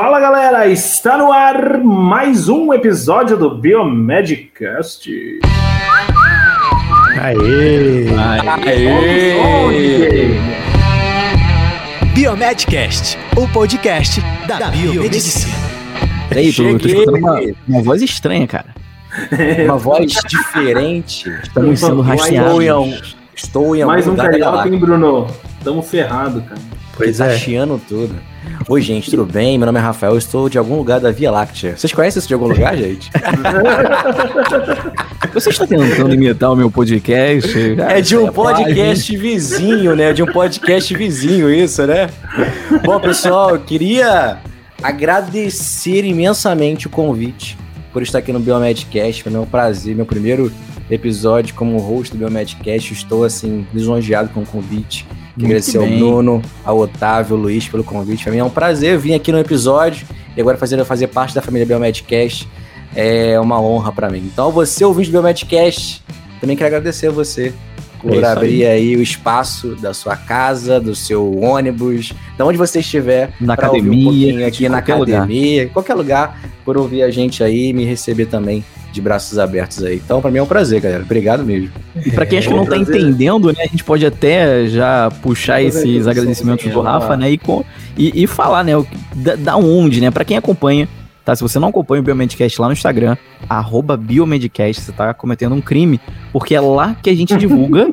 Fala galera, está no ar mais um episódio do Biomedcast. Aê! Aê! Biomedcast, o podcast da, da biomedicina. Peraí, tô, tô escutando uma, uma voz estranha, cara. Uma voz diferente. Estamos sendo rastreados. Estou em Mais um lugar carioca, hein, Bruno? Tamo ferrado, cara. Pois tá é. chiando tudo. Oi, gente, tudo bem? Meu nome é Rafael, estou de algum lugar da Via Láctea. Vocês conhecem isso de algum lugar, gente? Você está tentando imitar o meu podcast? É de um Cara, podcast vizinho, né? De um podcast vizinho, isso, né? Bom, pessoal, eu queria agradecer imensamente o convite por estar aqui no Biomedcast. Foi meu prazer, meu primeiro episódio como host do Biomedcast. Estou, assim, lisonjeado com o convite. Muito agradecer ao. Bruno, ao Otávio, ao Luiz pelo convite. Pra mim é um prazer vir aqui no episódio e agora fazer, fazer parte da família Biomedcast. É uma honra pra mim. Então, você, ouvinte do Biomedcast, também quero agradecer a você por É abrir aí. o espaço da sua casa, do seu ônibus, de onde você estiver. Na um academia, pouquinho aqui na lugar. academia, em qualquer lugar, por ouvir a gente aí e me receber também de braços abertos aí. Então, pra mim é um prazer, galera. Obrigado mesmo. E pra quem acha que É, não tá prazer. entendendo, né, a gente pode até já puxar esses agradecimentos do Rafa, lá. né, e, com- e, e falar, né, o da, da onde, né, pra quem acompanha, tá? Se você não acompanha o Biomedcast lá no Instagram, arroba Biomedcast, você tá cometendo um crime, porque é lá que a gente divulga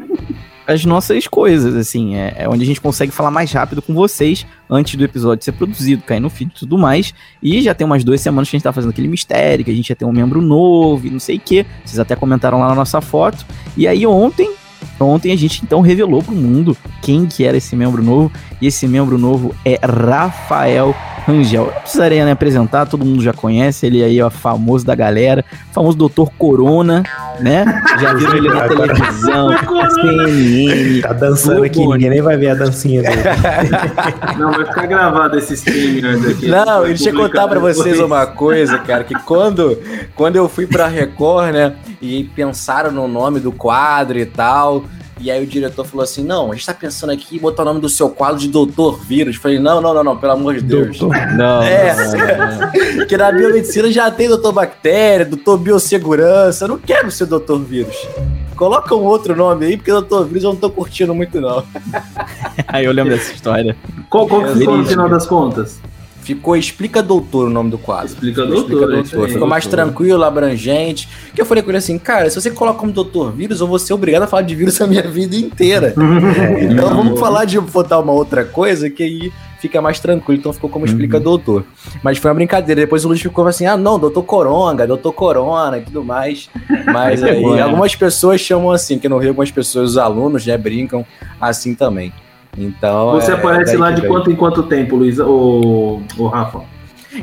as nossas coisas, assim, é, é onde a gente consegue falar mais rápido com vocês antes do episódio ser produzido, cair no feed e tudo mais. E já tem umas duas semanas que a gente tá fazendo aquele mistério, que a gente ia ter um membro novo e não sei o que. Vocês até comentaram lá na nossa foto. E aí ontem, ontem a gente então revelou pro mundo quem que era esse membro novo. E esse membro novo é Rafael Rangel. Eu não precisaria né, apresentar, todo mundo já conhece, ele aí é famoso da galera, famoso Doutor Corona, né? Já viram ele na televisão, CNN. Tá dançando aqui, ninguém nem vai ver a dancinha dele. Não, vai ficar gravado esse streamer aqui. Não, deixa eu contar pra depois. vocês uma coisa, cara, que quando, quando eu fui pra Record, né, e pensaram no nome do quadro e tal, e aí o diretor falou assim, não, a gente tá pensando aqui em botar o nome do seu quadro de Doutor Vírus. Falei, não, não, não, não, pelo amor de Deus. Não, É, que na biomedicina já tem doutor bactéria, doutor biossegurança, eu não quero ser doutor vírus. Coloca um outro nome aí, porque doutor vírus eu não tô curtindo muito não. Aí eu lembro dessa história. Qual, qual que ficou no final das contas? Ficou Explica Doutor o nome do quadro. Explica Doutor, é isso aí. Ficou mais Doutor. tranquilo, abrangente. Que eu falei com ele assim, cara, se você coloca como doutor vírus, eu vou ser obrigado a falar de vírus a minha vida inteira. então vamos falar de botar uma outra coisa que aí fica mais tranquilo. Então ficou como Explica Doutor. Mas foi uma brincadeira. Depois o Luiz ficou assim, ah não, doutor Coronga, doutor Corona e tudo mais. Mas Aí aí pegou, né? algumas pessoas chamam assim, que no Rio algumas pessoas, os alunos, né, brincam assim também. Então. Você é aparece lá que de quanto em quanto tempo, Luiz? O, o Rafa?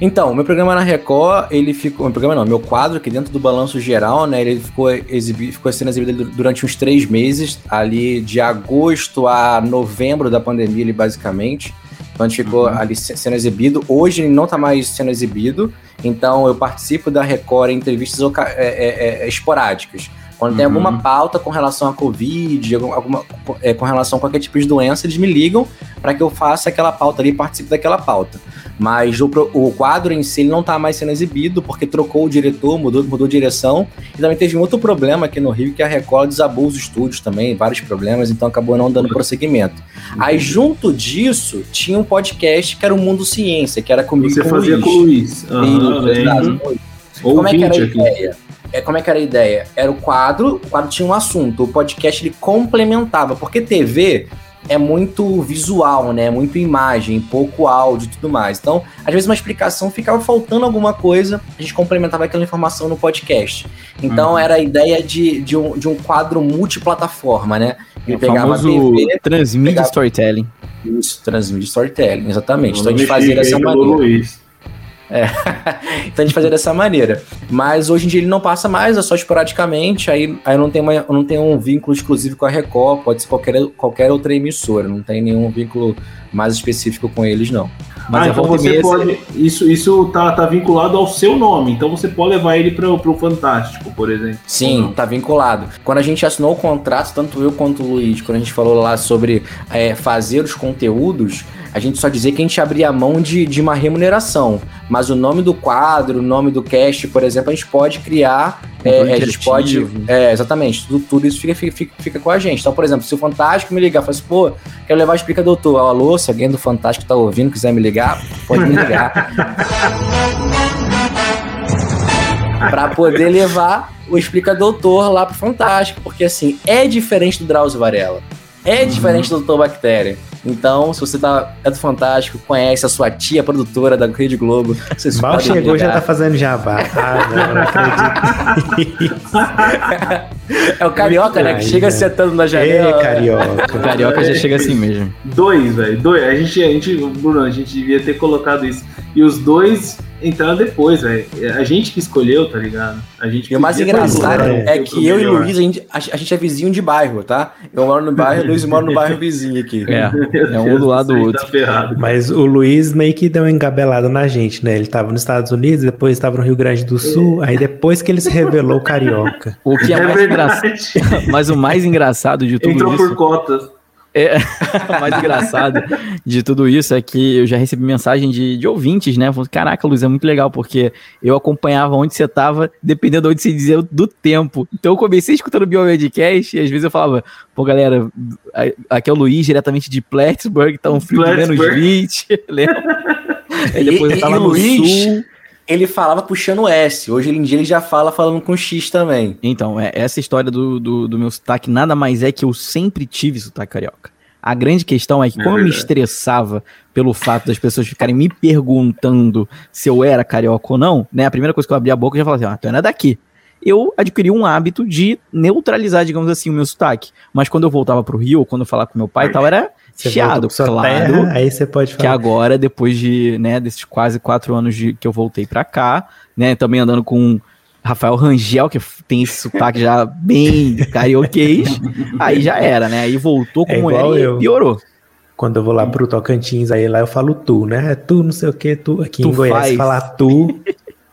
Então, meu programa na Record, ele ficou. Meu programa não, meu quadro aqui dentro do balanço geral, né? Ele ficou, exibi, ficou sendo exibido durante uns três meses, ali de agosto a novembro da pandemia, ele basicamente. Então gente ficou ali se- sendo exibido. Hoje ele não tá mais sendo exibido. Então eu participo da Record em entrevistas é, é, é, esporádicas. Quando tem Uhum. alguma pauta com relação à Covid, algum- alguma, é, com relação a qualquer tipo de doença, eles me ligam para que eu faça aquela pauta ali e participe daquela pauta. Mas o, o quadro em si ele não tá mais sendo exibido porque trocou o diretor, mudou, mudou direção. E também teve um outro problema aqui no Rio que a Record desabou os estúdios também, vários problemas, então acabou não dando prosseguimento. Aí junto disso tinha um podcast que era o Mundo Ciência, que era comigo Você com fazia Luiz. com o Luiz. Como é que era a aqui. ideia? É, como é que era a ideia? Era o quadro, o quadro tinha um assunto, o podcast ele complementava, porque TV é muito visual, né? Muito imagem, pouco áudio e tudo mais. Então, às vezes uma explicação ficava faltando alguma coisa, a gente complementava aquela informação no podcast. Então, Uhum. era a ideia de, de, um, de um quadro multiplataforma, né? Ele O pegava famoso TV, Transmídia pegava- Storytelling. isso, transmite storytelling, exatamente. Então, a gente fazia dessa maneira. Luiz. Então a gente fazia dessa maneira. Mas hoje em dia ele não passa mais, é só esporadicamente. Aí, aí não, tem uma, não tem um vínculo exclusivo com a Record, pode ser qualquer, qualquer outra emissora. Não tem nenhum vínculo mais específico com eles, não. Mas ah, a então você pode. Isso, isso tá, tá vinculado ao seu nome. Então você pode levar ele para o Fantástico, por exemplo. Sim, tá vinculado. Quando a gente assinou o contrato, tanto eu quanto o Luiz, quando a gente falou lá sobre é, fazer os conteúdos, a gente só dizia que a gente abria mão de, de uma remuneração. Mas o nome do quadro, o nome do cast, por exemplo, a gente pode criar. Um é, a gente pode. É, exatamente. Tudo, tudo isso fica, fica, fica com a gente. Então, por exemplo, se o Fantástico me ligar e falar assim, pô, quero levar o Explica Doutor. Alô, se alguém do Fantástico tá ouvindo, quiser me ligar, pode me ligar. pra poder levar o Explica Doutor lá pro Fantástico. Porque, assim, é diferente do Drauzio Varela. É diferente do Doutor Bactéria. Então, se você tá, é do Fantástico, conhece a sua tia produtora da Rede Globo, vocês Mal podem chegou, já ligar. tá fazendo jabá. Ah, não, não acredito. É o Carioca, né? Que Muito chega mais, né? sentando na janela. O carioca. carioca já chega assim mesmo. Dois, velho. Dois. A gente, a gente, Bruno, a gente devia ter colocado isso. E os dois entraram depois, velho. A gente que escolheu, tá ligado? A gente E o mais engraçado é, colocado que o eu e melhor. Luiz, a gente, a, a gente é vizinho de bairro, tá? Eu moro no bairro, o Luiz mora no bairro vizinho aqui. É, é um do lado do outro. Tá. Mas o Luiz meio que deu uma engabelada na gente, né? Ele tava nos Estados Unidos, depois estava no Rio Grande do Sul, aí depois que ele se revelou carioca. O que é, É mais engraçado. Mas o mais engraçado de tudo Entrou isso. por cotas. O mais engraçado de tudo isso é que eu já recebi mensagem de, de ouvintes, né? Falando, Caraca, Luiz, é muito legal, porque eu acompanhava onde você tava, dependendo de onde você dizia do tempo. Então eu comecei escutando o Biomedcast e às vezes eu falava, pô, galera, aqui é o Luiz, diretamente de Plattsburgh, tá um frio de menos Plattsburgh. 20, lembra? Aí E- depois e- eu tava e no Luiz? sul. Ele falava puxando S. Hoje em dia ele já fala falando com X também. Então, é, essa história do, do, do meu sotaque nada mais é que eu sempre tive sotaque carioca. A grande questão é que, É como eu me estressava pelo fato das pessoas ficarem me perguntando se eu era carioca ou não, né? A primeira coisa que eu abri a boca eu já falava assim: ah, tu não é daqui. Eu adquiri um hábito de neutralizar, digamos assim, o meu sotaque. Mas quando eu voltava pro Rio, quando eu falava com meu pai e tal, era Você chiado, claro. terra, aí você pode Que falar. agora, depois de, né, desses quase quatro anos de, que eu voltei pra cá, né, também andando com Rafael Rangel, que tem esse sotaque já bem carioquês, aí já era, né, aí voltou É igual era eu. e piorou. Quando eu vou lá pro Tocantins, aí lá eu falo tu, né? É Tu, não sei o que, tu. Aqui Tu em Goiás, faz. falar tu.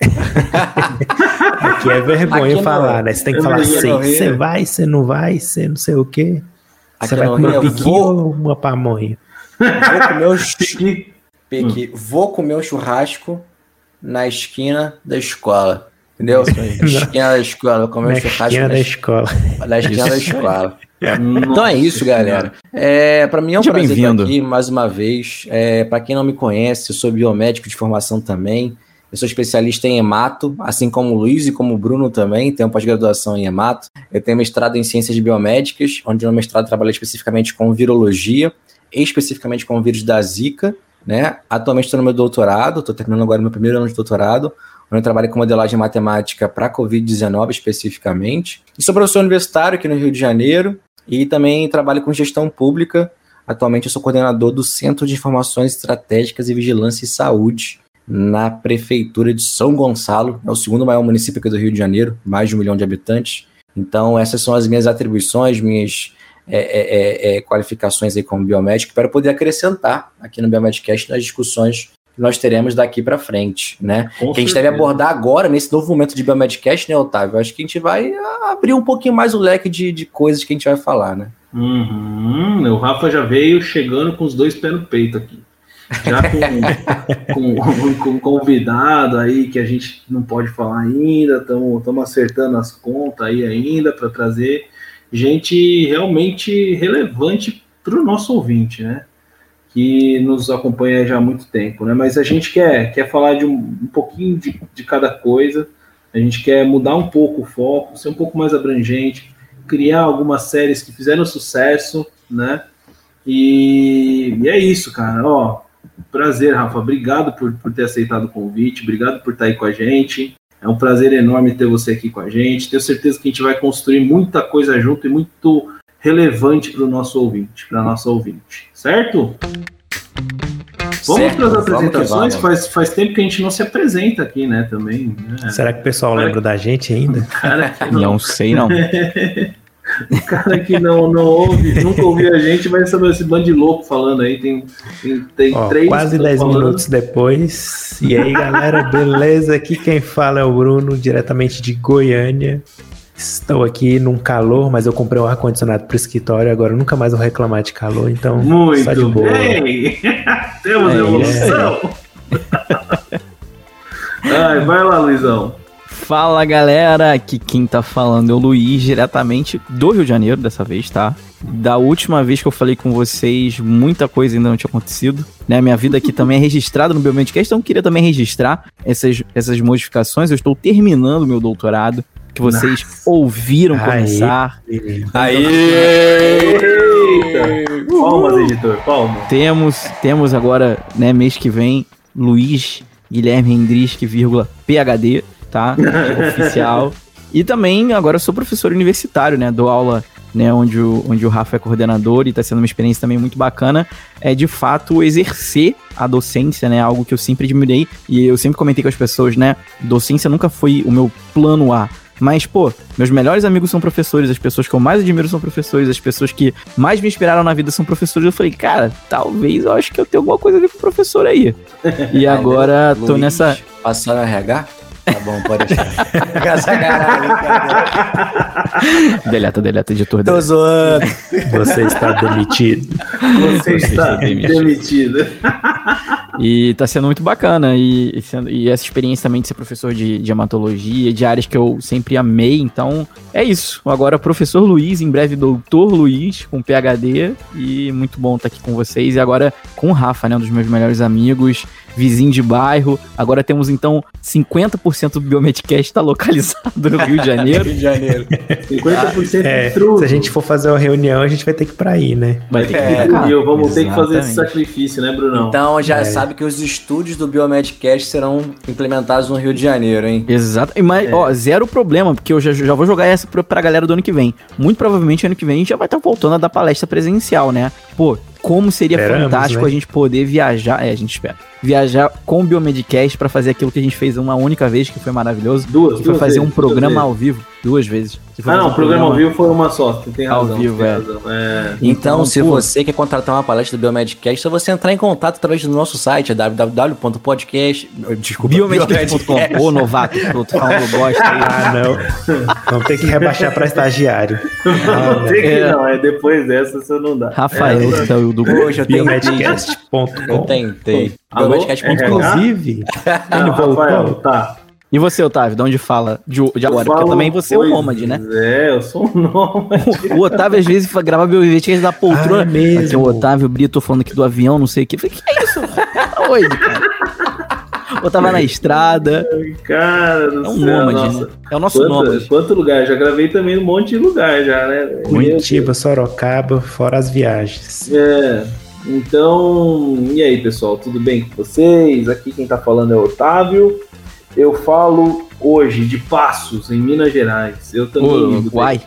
Aqui é vergonha Aqui no- falar, né? Você tem que falar não sei. Você vai, você não vai, você não sei o quê. Você Aqui vai comer um eu piquinho vou- ou uma pamonha? Vou comer o chu- Pique. Pique. Vou comer o churrasco na esquina da escola. Entendeu? Na esquina da escola. Vou comer Na o churrasco esquina na, da es- escola. na esquina da escola. Então é isso, galera. É, para mim é um Seja prazer estar aqui mais uma vez. É, para quem não me conhece, eu sou biomédico de formação também. Eu sou especialista em hemato, assim como o Luiz e como o Bruno também. Tenho pós-graduação em hemato. Eu tenho mestrado em ciências biomédicas, onde no mestrado trabalho especificamente com virologia, especificamente com o vírus da Zika. Né? Atualmente estou no meu doutorado, estou terminando agora meu primeiro ano de doutorado, onde eu trabalho com modelagem matemática para Covid-19 especificamente. E sou professor universitário aqui no Rio de Janeiro e também trabalho com gestão pública. Atualmente eu sou coordenador do Centro de Informações Estratégicas e Vigilância e Saúde na Prefeitura de São Gonçalo. É o segundo maior município aqui do Rio de Janeiro, mais de um milhão de habitantes. Então essas são as minhas atribuições, minhas é, é, é, qualificações aí como biomédico para poder acrescentar aqui no Biomedcast nas discussões que nós teremos daqui para frente, né? Com que a gente deve abordar agora, nesse novo momento de Biomedcast, né, Otávio? Acho que a gente vai abrir um pouquinho mais o leque de, de coisas que a gente vai falar, né? Uhum, o Rafa já veio chegando com os dois pés no peito aqui. Já com, com, com convidado aí que a gente não pode falar ainda, estamos acertando as contas aí ainda para trazer gente realmente relevante para o nosso ouvinte, né? Que nos acompanha já há muito tempo, né? Mas a gente quer, quer falar de um, um pouquinho de, de cada coisa, a gente quer mudar um pouco o foco, ser um pouco mais abrangente, criar algumas séries que fizeram sucesso, né? E, e é isso, cara. Ó, prazer, Rafa. Obrigado por, por ter aceitado o convite, obrigado por estar aí com a gente. É um prazer enorme ter você aqui com a gente. Tenho certeza que a gente vai construir muita coisa junto e muito relevante para o nosso ouvinte, para nossa ouvinte, certo? Vamos para as apresentações. vamos. Faz, faz tempo que a gente não se apresenta aqui, né? Também. Né? Será que o pessoal lembra da gente ainda? Cara não, Não sei, não. o cara que não, não ouve, nunca ouviu a gente, vai saber esse bando de louco falando aí. Tem, tem, tem Ó, três. quase 10 falando. minutos depois. E aí, galera, beleza? Aqui quem fala é o Bruno, diretamente de Goiânia. Estou aqui num calor, mas eu comprei um ar-condicionado pro escritório, agora eu nunca mais vou reclamar de calor, então só de Muito boa. bem! Temos É, evolução! Ai, vai lá, Luizão. Fala galera, aqui quem tá falando é o Luiz, diretamente do Rio de Janeiro, dessa vez, tá? Da última vez que eu falei com vocês, muita coisa ainda não tinha acontecido, né? Minha vida aqui também é registrada no Biomedcast, então eu queria também registrar essas, essas modificações. Eu estou terminando meu doutorado, que vocês ouviram Aê. começar. Eita! Palmas, editor, palmas. Temos, temos agora, né, mês que vem, Luiz Guilherme Hendrick, vírgula, PhD, tá? Oficial. E também agora eu sou professor universitário, né? Dou aula, né, onde o, onde o Rafa é coordenador e tá sendo uma experiência também muito bacana. É de fato exercer a docência, né? Algo que eu sempre admirei e eu sempre comentei com as pessoas, né? Docência nunca foi o meu plano A. Mas, pô, meus melhores amigos são professores, as pessoas que eu mais admiro são professores, as pessoas que mais me inspiraram na vida são professores. Eu falei, cara, talvez eu acho que eu tenho alguma coisa a ver com o professor aí. E agora tô nessa. Passar no RH? Tá bom, pode deixar. Deleta, deleta, editor. Tô deleta. zoando. Você está demitido. Você está demitido. demitido. E tá sendo muito bacana. E, e sendo- e essa experiência também de ser professor de, de hematologia, de áreas que eu sempre amei. Então, é isso. Agora, professor Luiz, em breve, doutor Luiz, com PhD. E muito bom estar aqui com vocês. E agora com o Rafa, né? Um dos meus melhores amigos, vizinho de bairro. Agora temos, então, 50% do Biomedcast tá localizado no Rio de Janeiro. Rio de Janeiro. 50% É, de truco. se a gente for fazer uma reunião, a gente vai ter que ir pra aí, né? Vai ter que É, cá. E eu vamos ter que fazer esse Exatamente. sacrifício, né, Brunão? Então já É. sabe que os estúdios do Biomedcast serão implementados no Rio de Janeiro, hein? Exato. E Mas, ó, zero problema, porque eu já, já vou jogar essa pra, pra galera do ano que vem. Muito provavelmente ano que vem a gente já vai estar voltando a dar palestra presencial, né? Pô, como seria Esperamos, fantástico né? a gente poder viajar. É, a gente espera. Viajar com o Biomedcast pra fazer aquilo que a gente fez uma única vez, que foi maravilhoso. Duas, Que foi duas fazer vezes, um programa ao vivo, duas vezes. Ah, não, o programa ao vivo foi uma só. Você tem Ao razão. vivo, você tem é. razão. É. Então, Então, se pô. você quer contratar uma palestra do Biomedcast, é você entrar em contato através do nosso site, é www.podcast... Desculpa, Biomedcast.com. Ô, novato, tô falando bosta aí. Ah, não. Vamos ter que rebaixar pra estagiário. Não, tem que é. não, é depois dessa você não dá. Rafael, É, o do Hoje eu tentei. Biomedcast.com. Biomedcast.com. RH? Inclusive, Ah, ele Rafael, voltou. tá. E você, Otávio, de onde fala de, de agora? Eu Porque falo também você é um nômade, né? É, eu sou um nômade. O Otávio, às vezes, grava Biomedcast da poltrona. Ah, é mesmo? Aqui, o Otávio Brito falando aqui do avião, não sei o que. Eu falei, que é isso? Tá doido, cara. Ou tava na estrada. Cara do É um céu, nômade, nossa. né? É o nosso Quanto, nômade. quanto lugar? Já gravei também um monte de lugar já, né? Curitiba, Sorocaba, fora as viagens. É. Então, e aí, pessoal, tudo bem com vocês? Aqui quem tá falando é o Otávio. Eu falo hoje de Passos, em Minas Gerais. Eu também. Ô, uai.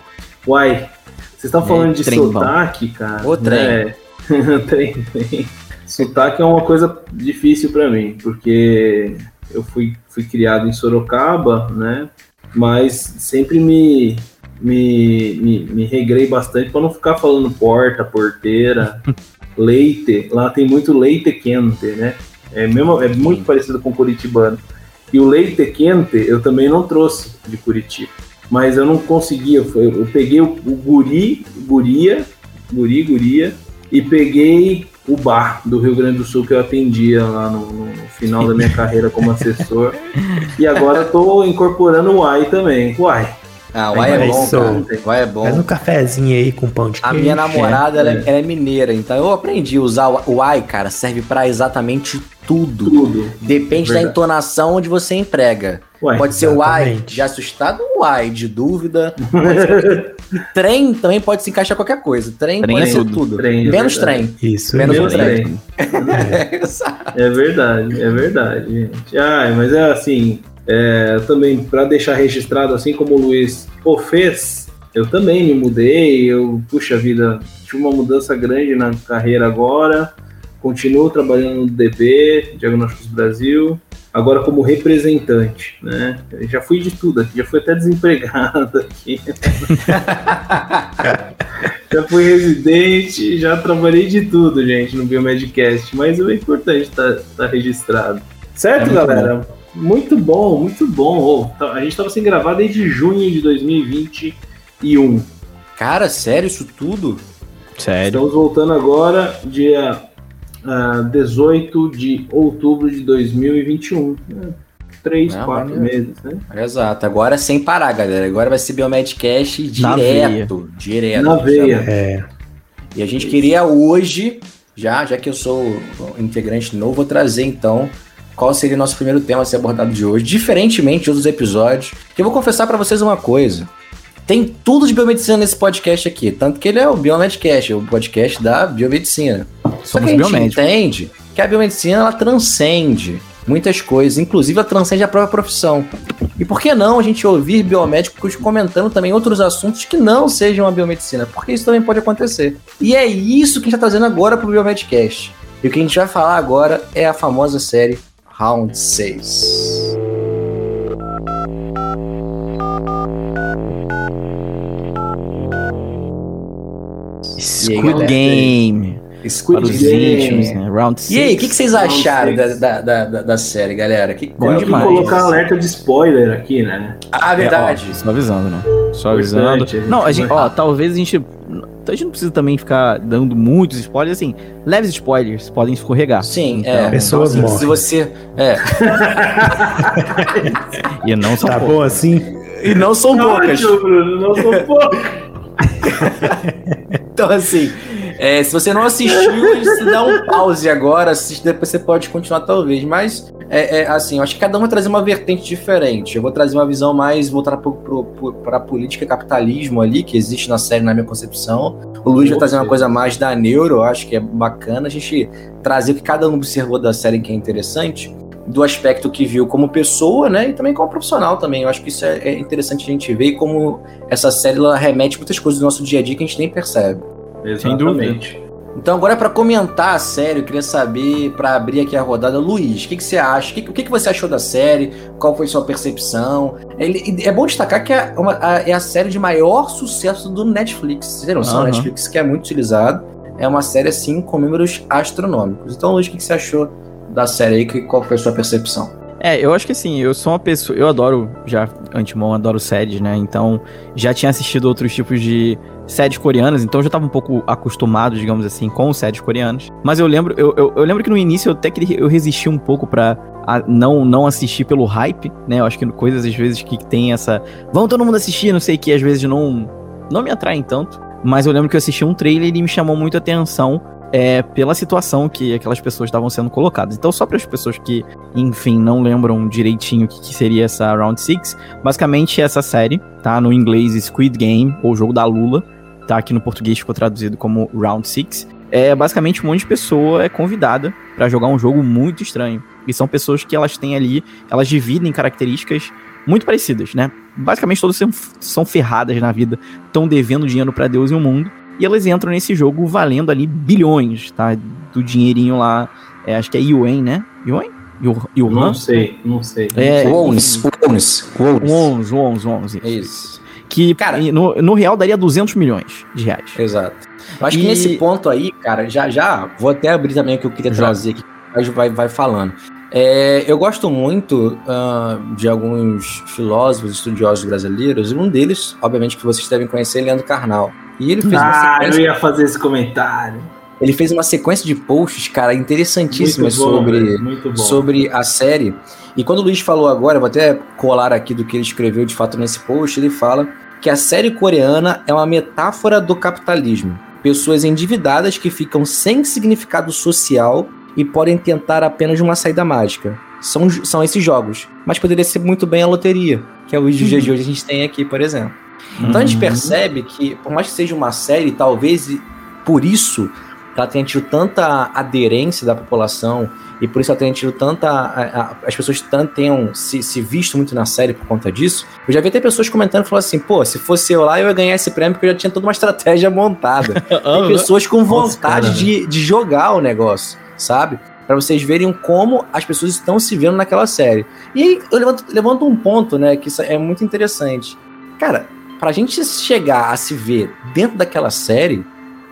Uai. Vocês estão falando de trem bom. sotaque, cara? Ô, trem. É. trem, trem. Sotaque é uma coisa difícil pra mim, porque eu fui, fui criado em Sorocaba, né? Mas sempre me, me, me, me regrei bastante pra não ficar falando porta, porteira, leite. Lá tem muito leite quente, né? É, mesmo, é muito parecido com curitibano. E o leite quente eu também não trouxe de Curitiba. Mas eu não conseguia. Eu peguei o, o guri, guria, guri, guria, e peguei o bar do Rio Grande do Sul que eu atendia lá no, no final da minha carreira como assessor. E agora estou incorporando o Uai também. Uai. Ah, o Uai é bom, cara. O Uai é bom. Faz um cafezinho aí com pão de A queijo. minha namorada, ela, é, é. ela é mineira, então eu aprendi a usar o Uai, cara, serve pra exatamente tudo. Tudo. Depende da Verdade. entonação onde você emprega. Uai. Pode ser o exatamente. de assustado ou Uai de dúvida. Ser- trem também pode se encaixar qualquer coisa. Trem, Trem pode é ser tudo. tudo. Trem, é Menos verdade. trem. Isso, Menos Menos trem. trem. É verdade, é verdade, gente. Ai, mas é assim, é, também para deixar registrado, assim como o Luiz o fez, eu também me mudei, eu, puxa vida, tive uma mudança grande na carreira agora, continuo trabalhando no DB, Diagnósticos Brasil, agora como representante, né? Eu já fui de tudo aqui, já fui até desempregado aqui. já fui residente, já trabalhei de tudo, gente, no Biomedcast, mas é importante estar registrado. Certo, É muito galera? Muito bom, muito bom. Tá- a gente tava sem gravar desde junho de 2021. Cara, sério isso tudo? Sério. Estamos voltando agora, dia ah, 18 de outubro de 2021. né? Três, Ah, quatro maneiro. meses, né? Exato. Agora sem parar, galera. Agora vai ser Biomedcast Na direto. Direto. Na veia. É. E a gente queria hoje, já, já que eu sou integrante novo, vou trazer então qual seria o nosso primeiro tema a ser abordado de hoje, diferentemente de outros episódios. Que eu vou confessar pra vocês uma coisa. Tem tudo de biomedicina nesse podcast aqui, tanto que ele é o Biomedcast, o podcast da biomedicina. Só que a gente biomédicos. entende que a biomedicina ela transcende muitas coisas, inclusive ela transcende a própria profissão. E por que não a gente ouvir biomédicos comentando também outros assuntos que não sejam a biomedicina? Porque isso também pode acontecer. E é isso que a gente está trazendo agora para o Biomedcast. E o que a gente vai falar agora é a famosa série Round 6. Squid? Game. Squid Para os Game. íntimos, né? Round 6. E aí, o que, que vocês acharam da, da, da, da- série, galera? Que, é Tem o que demais. colocar alerta de spoiler aqui, né? Ah, verdade. É, ó, só avisando, né? Só avisando. Importante, gente Não, a gente, vai- ó, talvez a gente. A gente não precisa também ficar dando muitos spoilers, assim. Leves spoilers podem escorregar. Sim, Então, é. Pessoas Então, assim, morrem. Se você. É. E não são Tá poucos. bom assim? E não são poucas. Ótimo, Bruno, não sou poucas. Então, assim, é, se você não assistiu, se dá um pause agora, assiste, depois você pode continuar, talvez. Mas, é, é, assim, eu acho que cada um vai trazer uma vertente diferente. Eu vou trazer uma visão mais voltada para a política e capitalismo ali, que existe na série, na minha concepção. O Luiz vai trazer uma coisa mais da neuro, eu acho que é bacana a gente trazer o que cada um observou da série que é interessante. Do aspecto que viu como pessoa, né? E também como profissional também. Eu acho que isso é, é interessante a gente ver e como essa série ela remete muitas coisas do nosso dia a dia que a gente nem percebe. Exatamente. Então, agora para comentar a série, eu queria saber, para abrir aqui a rodada, Luiz, o que, que você acha? O que, que, que você achou da série? Qual foi sua percepção? Ele- é bom destacar que é, uma- a, é a série de maior sucesso do Netflix. Você tem noção? Aham. Netflix que é muito utilizado. É uma série, assim, com números astronômicos. Então, Luiz, o que, que você achou da série aí? Que- Qual foi a sua percepção? É, eu acho que assim, eu sou uma pessoa. Eu adoro, já antemão, adoro séries, né? Então, já tinha assistido outros tipos de séries coreanas, então eu já tava um pouco acostumado, digamos assim, com séries coreanas. Mas eu lembro, eu, eu, eu lembro que no início eu até que eu resisti um pouco pra a- não, não assistir pelo hype, né? Eu acho que coisas às vezes que tem essa. Vão todo mundo assistir, não sei o que, às vezes não, não me atraem tanto. Mas eu lembro que eu assisti um trailer e me chamou muito a atenção. É, pela situação que aquelas pessoas estavam sendo colocadas. Então, só para as pessoas que enfim, não lembram direitinho o que, que seria essa Round 6. Basicamente, essa série, tá? No inglês Squid Game, ou Jogo da Lula, tá? Aqui no português ficou traduzido como Round 6. É basicamente um monte de pessoa é convidada para jogar um jogo muito estranho. E são pessoas que elas têm ali, elas dividem características muito parecidas, né? Basicamente todas são, são ferradas na vida, estão devendo dinheiro para Deus e o mundo. E elas entram nesse jogo valendo ali bilhões, tá? Do dinheirinho lá, é, acho que é Yuan, né? Yuan? Yu- Yuan? Não sei, não sei. É, Wons, Wons, Wons. Wons, Wons, Wons. É isso. Que Cara- no, no real daria 200 milhões de reais. Exato. Eu acho que E- nesse ponto aí, cara, já já vou até abrir também o que eu queria Joga. trazer aqui, mas vai, vai falando. É, eu gosto muito ah, de alguns filósofos, estudiosos brasileiros, e um deles, obviamente, que vocês devem conhecer, é Leandro Carnal. E ele fez, uma Ah, eu sequência, ia fazer esse comentário. ele fez uma sequência de posts, cara, interessantíssimas Muito bom, sobre, muito sobre a série. E quando o Luiz falou agora, vou até colar aqui do que ele escreveu de fato nesse post, ele fala que a série coreana é uma metáfora do capitalismo. Pessoas endividadas que ficam sem significado social e podem tentar apenas uma saída mágica. São, são esses jogos. Mas poderia ser muito bem a loteria, que é o dia de hoje a gente tem aqui, por exemplo. Então a gente Uhum. percebe que, por mais que seja uma série, talvez por isso ela tenha tido tanta aderência da população e por isso ela tenha tido tanta. a- a- as pessoas tan- tenham se, se visto muito na série por conta disso. Eu já vi até pessoas comentando falando assim: pô, se fosse eu lá, eu ia ganhar esse prêmio porque eu já tinha toda uma estratégia montada. Tem pessoas com Nossa, vontade cara. de, de jogar o negócio, sabe? Pra vocês verem como as pessoas estão se vendo naquela série. E aí eu levanto, levanto um ponto, né, que é muito interessante. Cara, pra gente chegar a se ver dentro daquela série,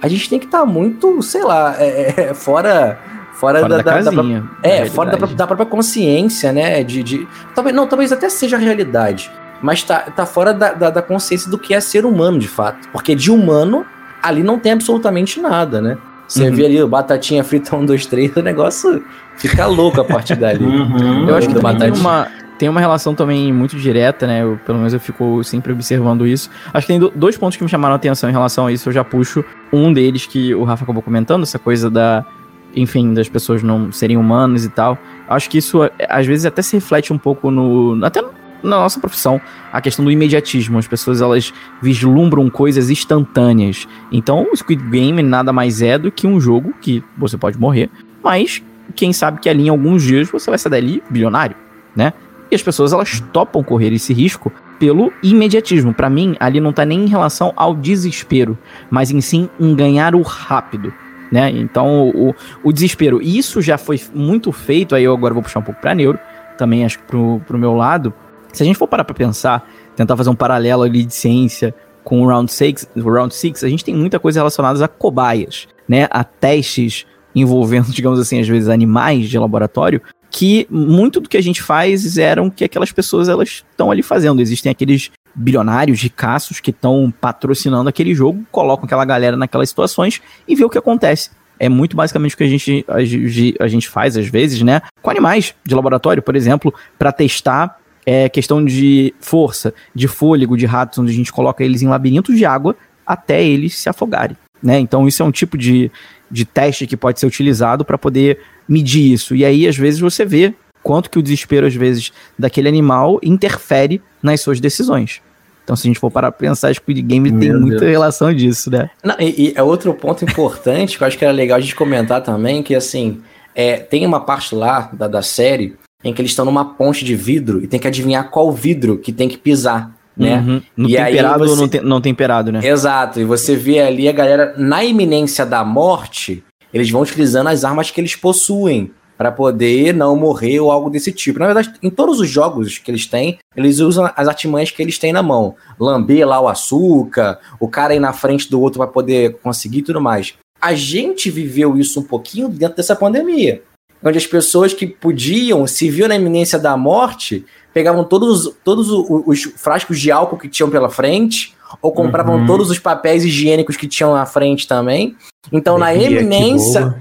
a gente tem que estar muito, sei lá, é, é, fora Fora, Fora da, da da- da casinha, própria- é, da fora da, da própria consciência, né? De, de- talvez, não, talvez até seja a realidade. Mas tá, tá fora da, da, da consciência do que é ser humano, de fato. Porque de humano, ali não tem absolutamente nada, né? Você Uhum. vê ali o batatinha frita 1, 2, 3, o negócio fica louco a partir dali. Uhum. Eu acho que tem uma, tem uma relação também muito direta, né? Eu, pelo menos eu fico sempre observando isso. Acho que tem do- dois pontos que me chamaram a atenção em relação a isso. Eu já puxo um deles que o Rafa acabou comentando, essa coisa da. Enfim, das pessoas não serem humanas e tal. Acho que isso, é, às vezes, até se reflete um pouco no. Até na nossa profissão, a questão do imediatismo. As pessoas, elas vislumbram coisas instantâneas. Então, o Squid Game nada mais é do que um jogo que você pode morrer, mas quem sabe que ali em alguns dias você vai sair dali bilionário, né? E as pessoas elas topam correr esse risco pelo imediatismo. Pra mim, ali não tá nem em relação ao desespero, mas em sim em ganhar o rápido, né? Então, o, o desespero. Isso já foi muito feito, aí eu agora vou puxar um pouco pra neuro, também acho que pro, pro meu lado. Se a gente for parar pra pensar, tentar fazer um paralelo ali de ciência com o Round 6, o Round a gente tem muita coisa relacionada a cobaias, né? A testes envolvendo, digamos assim, às vezes animais de laboratório, que muito do que a gente faz eram que aquelas pessoas elas estão ali fazendo. Existem aqueles bilionários ricaços que estão patrocinando aquele jogo, colocam aquela galera naquelas situações e vê o que acontece. É muito basicamente o que a gente, a, a gente faz às vezes, né? Com animais de laboratório, por exemplo, para testar é, questão de força, de fôlego de ratos, onde a gente coloca eles em labirintos de água até eles se afogarem. Né? Então, isso é um tipo de, de teste que pode ser utilizado para poder medir isso. E aí, às vezes, você vê quanto que o desespero, às vezes, daquele animal interfere nas suas decisões. Então, se a gente for parar pra pensar, Squid Game tem Meu muita Deus. relação disso, né? Não, e, é outro ponto importante que eu acho que era legal a gente comentar também, que assim, é, tem uma parte lá da, da série em que eles estão numa ponte de vidro e tem que adivinhar qual vidro que tem que pisar, né? Uhum. No E temperado ou você- não, te- não temperado, né? Exato, e você vê ali a galera na iminência da morte, eles vão utilizando as armas que eles possuem para poder não morrer ou algo desse tipo. Na verdade, em todos os jogos que eles têm, eles usam as artimanhas que eles têm na mão. Lamber lá o açúcar, o cara ir na frente do outro para poder conseguir e tudo mais. A gente viveu isso um pouquinho dentro dessa pandemia. Onde as pessoas que podiam, se viam na iminência da morte, pegavam todos, os- todos os frascos de álcool que tinham pela frente, ou compravam Uhum. todos os papéis higiênicos que tinham na frente também. Então, na Bebia que eminência.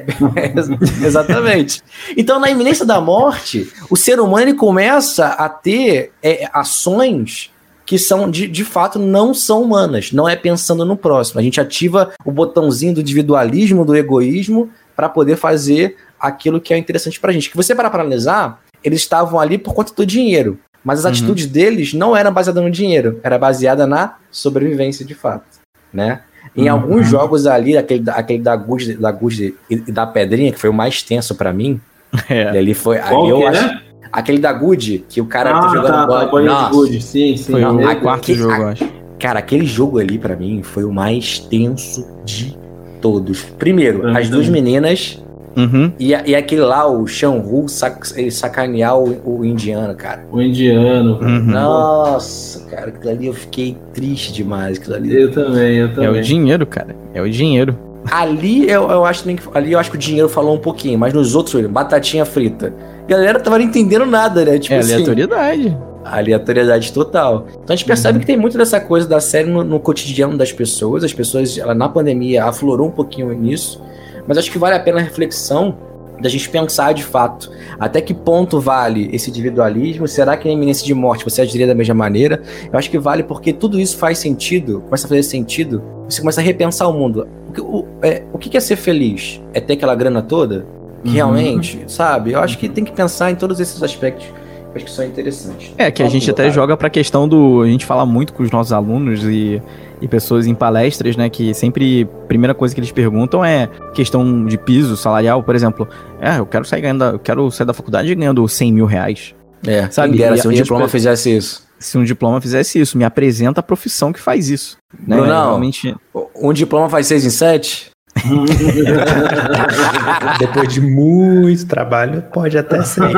Boa. É, exatamente. Então, na iminência da morte, o ser humano começa a ter é, ações que são de, de fato não são humanas, não é pensando no próximo. A gente ativa o botãozinho do individualismo, do egoísmo, para poder fazer aquilo que é interessante pra gente. Que você parar para analisar, eles estavam ali por conta do dinheiro, mas as Uhum. atitudes deles não eram baseadas no dinheiro, era baseada na sobrevivência de fato, né? Em Uhum. alguns jogos ali, aquele, da- aquele da Good, da Good e da Pedrinha, que foi o mais tenso pra mim, É. e ali foi. Qual ali eu que acho, é? aquele da Good, que o cara ah, tá jogando tá, bola. tá, de Nossa, Good. Sim, sim. Foi Não, o a- quarto que- jogo, a- eu acho. Cara, aquele jogo ali pra mim foi o mais tenso de todos. Primeiro, mim as duas meninas Uhum. e, e aquele lá, o Shanhu, sac, ele sacanear o, o indiano, cara. O indiano. Uhum. Nossa, cara, aquilo ali eu fiquei triste demais. Aquilo ali. Eu também, eu É também. o dinheiro, cara. É o dinheiro. Ali eu, eu acho nem que ali eu acho que o dinheiro falou um pouquinho, mas nos outros, batatinha frita. A galera tava não entendendo nada, né? Tipo é assim, aleatoriedade. aleatoriedade total. Então a gente percebe que tem muito dessa coisa da série no, no cotidiano das pessoas. As pessoas, ela, na pandemia, aflorou um pouquinho nisso. Mas acho que vale a pena a reflexão da gente pensar de fato até que ponto vale esse individualismo. Será que na iminência de morte você agiria da mesma maneira? Eu acho que vale porque tudo isso faz sentido, começa a fazer sentido. Você começa a repensar o mundo. O que, o, é, o que é ser feliz? É ter aquela grana toda? Uhum. Realmente, sabe? Eu acho que tem que pensar em todos esses aspectos. Eu acho que são interessantes. É, que a gente até joga pra questão do. A gente fala muito com os nossos alunos e, e pessoas em palestras, né? Que sempre. Primeira coisa que eles perguntam é questão de piso salarial, por exemplo. É, eu quero sair ganhando. Eu quero sair da faculdade ganhando 100 mil reais. É, Sabe? Dera, se um as diploma fizesse isso. Se um diploma fizesse isso, me apresenta a profissão que faz isso. Né? Brunão. Realmente. Um diploma faz seis em sete? Depois de muito trabalho, pode até ser.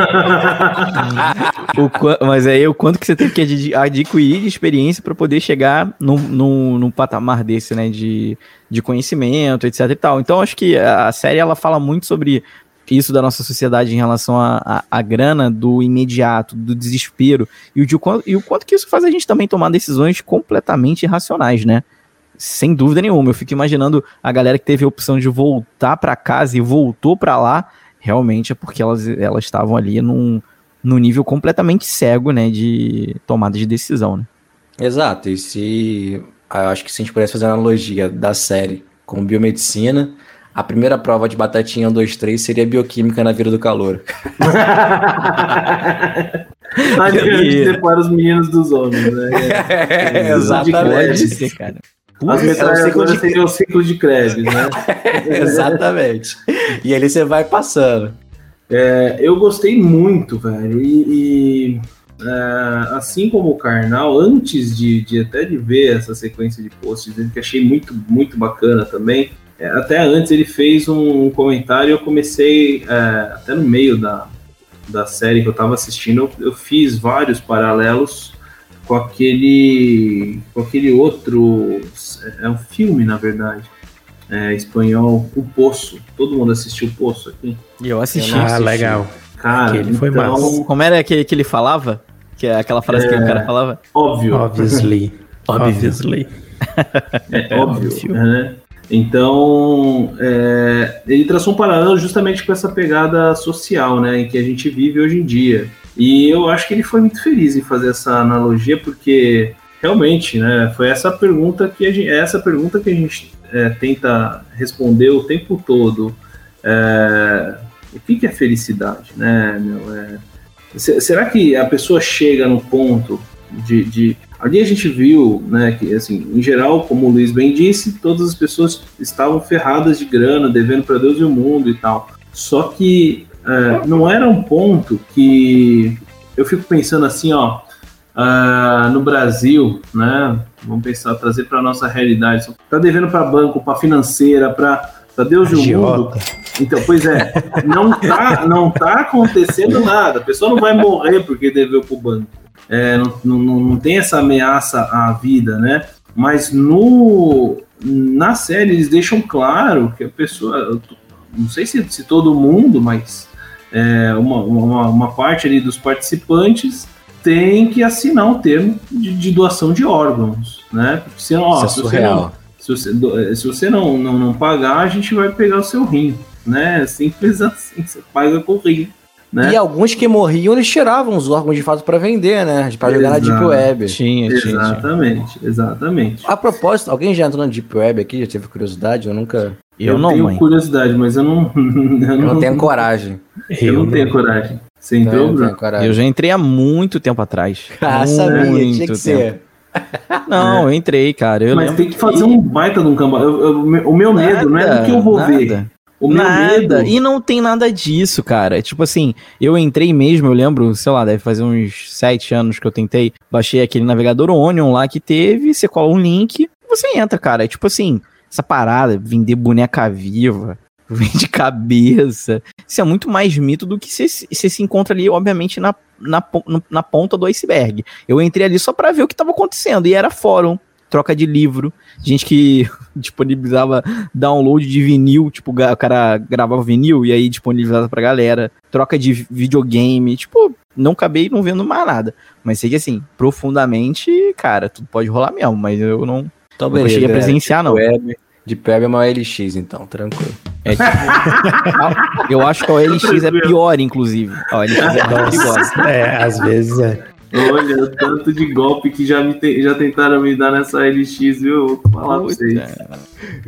O mas aí o quanto que você teve que adquirir de experiência para poder chegar num, num, num patamar desse, né? De, de conhecimento, etc e tal. Então acho que a série ela fala muito sobre isso da nossa sociedade em relação à grana, do imediato, do desespero, e o, de e o quanto que isso faz a gente também tomar decisões completamente irracionais, né? Sem dúvida nenhuma. Eu fico imaginando a galera que teve a opção de voltar para casa e voltou para lá, realmente é porque elas elas estavam ali num, num nível completamente cego, né, de tomada de decisão, né? Exato, e se. ah, Eu acho que se a gente pudesse fazer uma analogia da série com biomedicina, a primeira prova de batatinha 1, 2, 3 seria bioquímica na vida do calor. A gente separa os meninos dos homens, né? É, Exatamente. ser, cara. As É o ciclo metralhadoras de- seriam o ciclo de Krebs, né? Exatamente. E ali você vai passando. É, eu gostei muito, velho. E, e, é, assim como o Karnal, antes de, de até de ver essa sequência de posts dele, que achei muito, muito bacana também, é, até antes ele fez um comentário e eu comecei, é, até no meio da, da série que eu tava assistindo, eu, eu fiz vários paralelos com aquele, com aquele outro, é um filme, na verdade, é, espanhol, O Poço. Todo mundo assistiu O Poço aqui? E eu assisti. Ah, legal. Cara, Aquele foi então, massa. Como era que, que ele falava? Que é aquela frase que o cara falava? óbvio, Obviously. Obviously. é óbvio, óbvio. né? Então, é, ele traçou um paralelo justamente com essa pegada social, né, em que a gente vive hoje em dia. E eu acho que ele foi muito feliz em fazer essa analogia, porque realmente, né, foi essa pergunta que a gente, é essa pergunta que a gente é, tenta responder o tempo todo. É, o que, que é felicidade, né, meu? É, se- será que a pessoa chega no ponto de, de Ali a gente viu, né, que assim, em geral, como o Luiz bem disse, todas as pessoas estavam ferradas de grana, devendo para Deus e o mundo e tal. Só que é, não era um ponto que eu fico pensando assim, ó, ah, no Brasil, né? Vamos pensar, trazer para nossa realidade. Tá devendo para banco, para financeira, para Deus e o mundo. Então, pois é, não tá, não tá acontecendo nada. A pessoa não vai morrer porque deveu pro banco. É, não, não, não tem essa ameaça à vida, né? Mas no na série eles deixam claro que a pessoa, não sei se, se todo mundo, mas é, uma, uma, uma parte ali dos participantes tem que assinar um termo de, de doação de órgãos, né? Porque senão, ó, Isso é se você não, surreal. se você, se não, não, não pagar, a gente vai pegar o seu rim, né? Simples assim, você paga com o rim, né? E alguns que morriam, eles tiravam os órgãos de fato para vender, né? Para jogar na Deep. Web. Tinha, tinha, tinha. Exatamente, exatamente. A propósito, alguém já entrou na Deep Web aqui? Já teve curiosidade? Eu nunca. Eu, não, tenho mãe. curiosidade, mas eu não. Eu Eu não tenho coragem. eu não tenho coragem. Você entrou, Eu não Bruno? Eu já entrei há muito tempo atrás. Ah, sabia, Muito tinha que tempo. ser. Não, eu entrei, cara. Eu Mas lembro tem que fazer um baita de um cambal. Eu- eu- O meu medo não é do que eu vou nada. ver. O meu nada. medo. E não tem nada disso, cara. Tipo assim, eu entrei mesmo, eu lembro, sei lá, deve fazer uns sete anos que eu tentei. Baixei aquele navegador Onion lá que teve, você cola um link, você entra, cara. É tipo assim, essa parada, vender boneca viva, vende cabeça. Isso é muito mais mito do que você, se- você se encontra ali, obviamente, na, na, na ponta do iceberg. Eu entrei ali só pra ver o que tava acontecendo. E era fórum, troca de livro, gente que disponibilizava download de vinil, tipo, o cara gravava vinil e aí disponibilizava pra galera, troca de vi- videogame, tipo, não acabei não vendo mais nada. Mas sei que assim, profundamente, cara, tudo pode rolar mesmo, mas eu não, Então, não cheguei a beleza. presenciar, não. Web, Deep Web é uma LX, então, tranquilo. É tipo, eu acho que a OLX é pior, inclusive. A OLX é perigosa. É, às vezes é. Olha, o tanto de golpe que já, me te- já tentaram me dar nessa LX, viu? Vou falar pra vocês. Puta.